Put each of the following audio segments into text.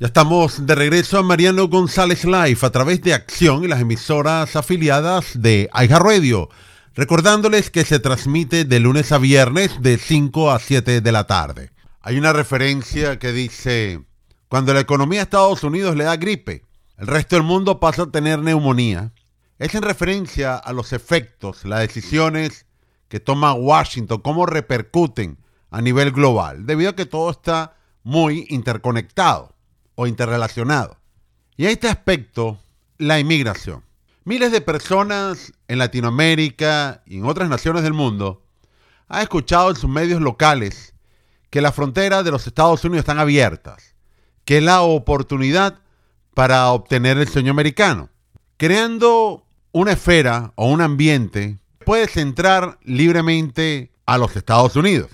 Ya estamos de regreso a Mariano González Live a través de Acción y las emisoras afiliadas de Aiga Radio. Recordándoles que se transmite de lunes a viernes de 5 a 7 de la tarde. Hay una referencia que dice, cuando la economía de Estados Unidos le da gripe, el resto del mundo pasa a tener neumonía. Es en referencia a los efectos, las decisiones que toma Washington, cómo repercuten a nivel global, debido a que todo está muy interconectado o interrelacionado. Y a este aspecto, la inmigración. Miles de personas en Latinoamérica y en otras naciones del mundo han escuchado en sus medios locales que las fronteras de los Estados Unidos están abiertas, que es la oportunidad para obtener el sueño americano, creando una esfera o un ambiente puedes entrar libremente a los Estados Unidos.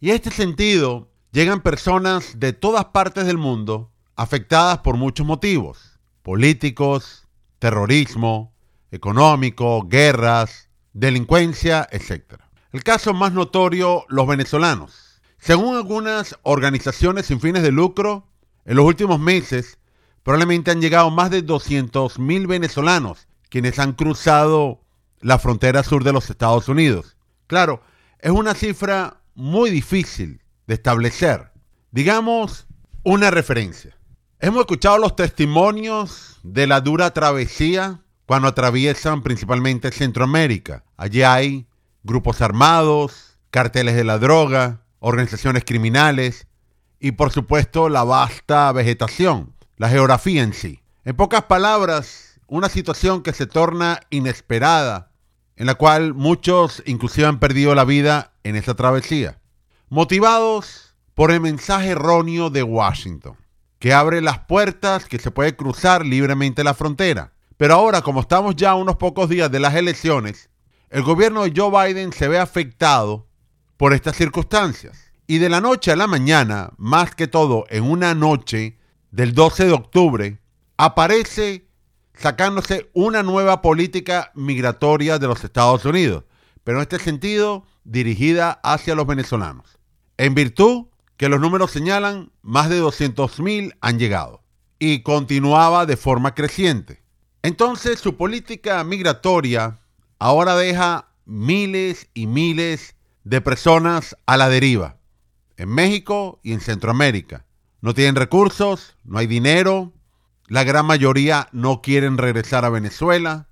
Y en este sentido, llegan personas de todas partes del mundo afectadas por muchos motivos, políticos, terrorismo, económico, guerras, delincuencia, etc. El caso más notorio, los venezolanos. Según algunas organizaciones sin fines de lucro, en los últimos meses probablemente han llegado más de 200.000 venezolanos quienes han cruzado la frontera sur de los Estados Unidos. Claro, es una cifra muy difícil de establecer. Digamos una referencia. Hemos escuchado los testimonios de la dura travesía cuando atraviesan principalmente Centroamérica. Allí hay grupos armados, carteles de la droga, organizaciones criminales y por supuesto la vasta vegetación, la geografía en sí. En pocas palabras, una situación que se torna inesperada, en la cual muchos inclusive han perdido la vida en esa travesía, motivados por el mensaje erróneo de Washington que abre las puertas, que se puede cruzar libremente la frontera. Pero ahora, como estamos ya unos pocos días de las elecciones, el gobierno de Joe Biden se ve afectado por estas circunstancias. Y de la noche a la mañana, más que todo en una noche del 12 de octubre, aparece sacándose una nueva política migratoria de los Estados Unidos, pero en este sentido dirigida hacia los venezolanos. En virtud que los números señalan más de 200.000 han llegado y continuaba de forma creciente. Entonces su política migratoria ahora deja miles y miles de personas a la deriva en México y en Centroamérica. No tienen recursos, no hay dinero, la gran mayoría no quieren regresar a Venezuela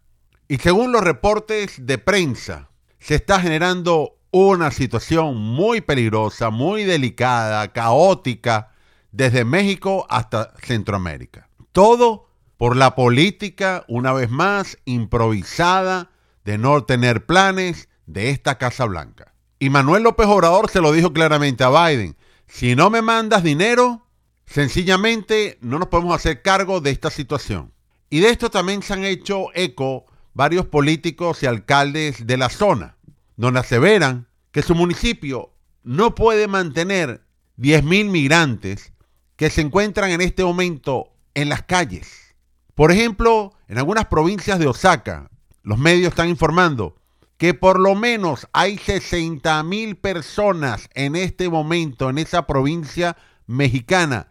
y según los reportes de prensa se está generando una situación muy peligrosa, muy delicada, caótica, desde México hasta Centroamérica. Todo por la política, una vez más, improvisada de no tener planes de esta Casa Blanca. Y Manuel López Obrador se lo dijo claramente a Biden, si no me mandas dinero, sencillamente no nos podemos hacer cargo de esta situación. Y de esto también se han hecho eco varios políticos y alcaldes de la zona donde aseveran que su municipio no puede mantener 10.000 migrantes que se encuentran en este momento en las calles. Por ejemplo, en algunas provincias de Osaka, los medios están informando que por lo menos hay 60.000 personas en este momento en esa provincia mexicana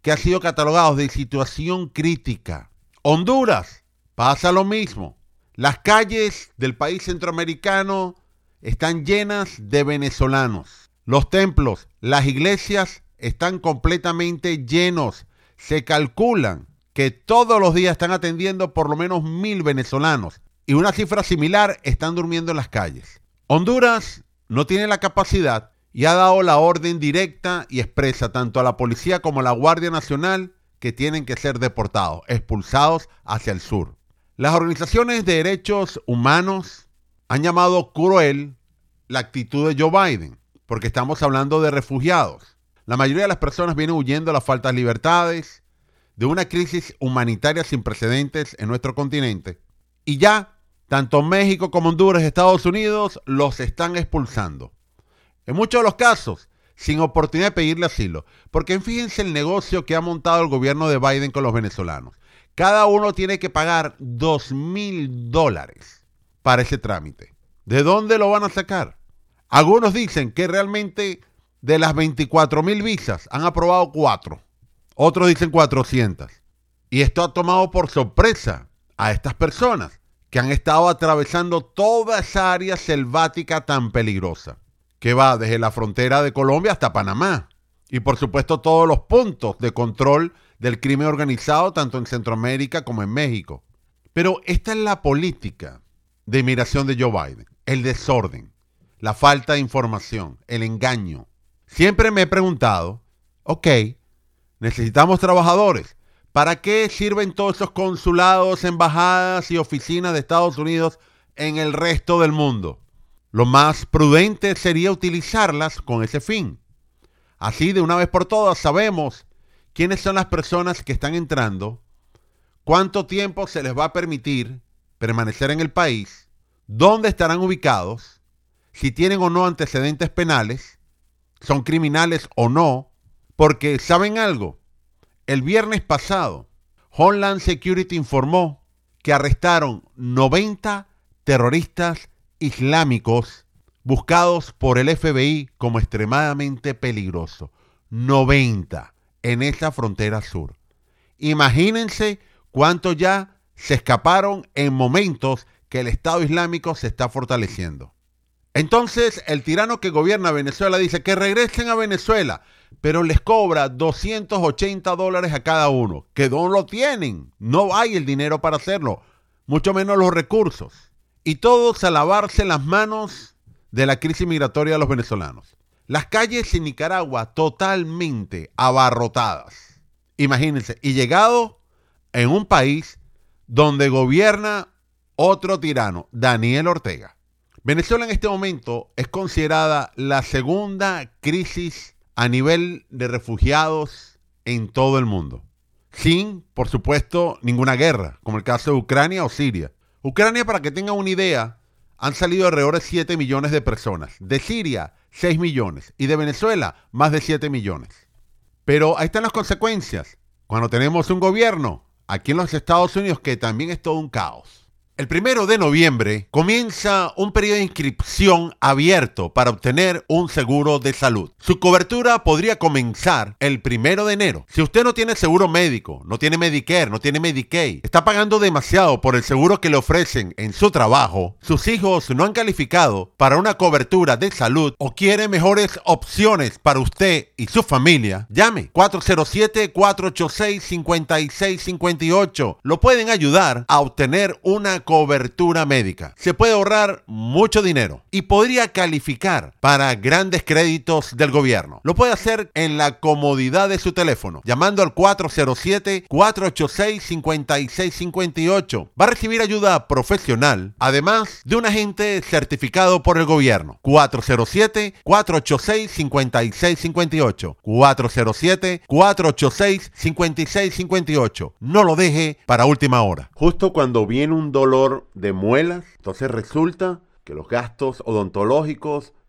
que ha sido catalogados de situación crítica. Honduras, pasa lo mismo. Las calles del país centroamericano están llenas de venezolanos. Los templos, las iglesias están completamente llenos. Se calculan que todos los días están atendiendo por lo menos mil venezolanos y una cifra similar están durmiendo en las calles. Honduras no tiene la capacidad y ha dado la orden directa y expresa tanto a la policía como a la Guardia Nacional que tienen que ser deportados, expulsados hacia el sur. Las organizaciones de derechos humanos han llamado cruel la actitud de Joe Biden, porque estamos hablando de refugiados. La mayoría de las personas vienen huyendo de las faltas de libertades, de una crisis humanitaria sin precedentes en nuestro continente, y ya tanto México como Honduras Estados Unidos los están expulsando. En muchos de los casos, sin oportunidad de pedirle asilo, porque fíjense el negocio que ha montado el gobierno de Biden con los venezolanos. Cada uno tiene que pagar dos mil dólares para ese trámite. ¿De dónde lo van a sacar? Algunos dicen que realmente de las 24 mil visas han aprobado cuatro. Otros dicen 400. Y esto ha tomado por sorpresa a estas personas que han estado atravesando toda esa área selvática tan peligrosa, que va desde la frontera de Colombia hasta Panamá. Y por supuesto todos los puntos de control del crimen organizado tanto en Centroamérica como en México. Pero esta es la política de inmigración de Joe Biden, el desorden, la falta de información, el engaño. Siempre me he preguntado, ok, necesitamos trabajadores. ¿Para qué sirven todos esos consulados, embajadas y oficinas de Estados Unidos en el resto del mundo? Lo más prudente sería utilizarlas con ese fin. Así de una vez por todas sabemos quiénes son las personas que están entrando, cuánto tiempo se les va a permitir permanecer en el país, dónde estarán ubicados, si tienen o no antecedentes penales, son criminales o no, porque ¿saben algo? El viernes pasado, Homeland Security informó que arrestaron 90 terroristas islámicos buscados por el FBI como extremadamente peligrosos. 90 en esa frontera sur. Imagínense cuántos ya se escaparon en momentos que el Estado Islámico se está fortaleciendo. Entonces, el tirano que gobierna Venezuela dice que regresen a Venezuela, pero les cobra 280 dólares a cada uno, que no lo tienen, no hay el dinero para hacerlo, mucho menos los recursos. Y todos a lavarse las manos de la crisis migratoria de los venezolanos. Las calles en Nicaragua totalmente abarrotadas. Imagínense, y llegado en un país donde gobierna otro tirano, Daniel Ortega. Venezuela en este momento es considerada la segunda crisis a nivel de refugiados en todo el mundo. Sin, por supuesto, ninguna guerra, como el caso de Ucrania o Siria. Ucrania, para que tengan una idea, han salido alrededor de 7 millones de personas. De Siria, 6 millones. Y de Venezuela, más de 7 millones. Pero ahí están las consecuencias. Cuando tenemos un gobierno aquí en los Estados Unidos que también es todo un caos. El primero de noviembre comienza un periodo de inscripción abierto para obtener un seguro de salud. Su cobertura podría comenzar el primero de enero. Si usted no tiene seguro médico, no tiene Medicare, no tiene Medicaid, está pagando demasiado por el seguro que le ofrecen en su trabajo, sus hijos no han calificado para una cobertura de salud o quiere mejores opciones para usted y su familia, llame 407-486-5658. Lo pueden ayudar a obtener una cobertura médica. Se puede ahorrar mucho dinero y podría calificar para grandes créditos del gobierno. Lo puede hacer en la comodidad de su teléfono, llamando al 407-486-5658. Va a recibir ayuda profesional, además de un agente certificado por el gobierno. 407-486-5658. 407-486-5658. No lo deje para última hora. Justo cuando viene un dolor de muelas, entonces resulta que los gastos odontológicos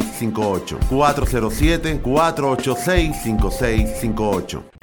407-486-5658.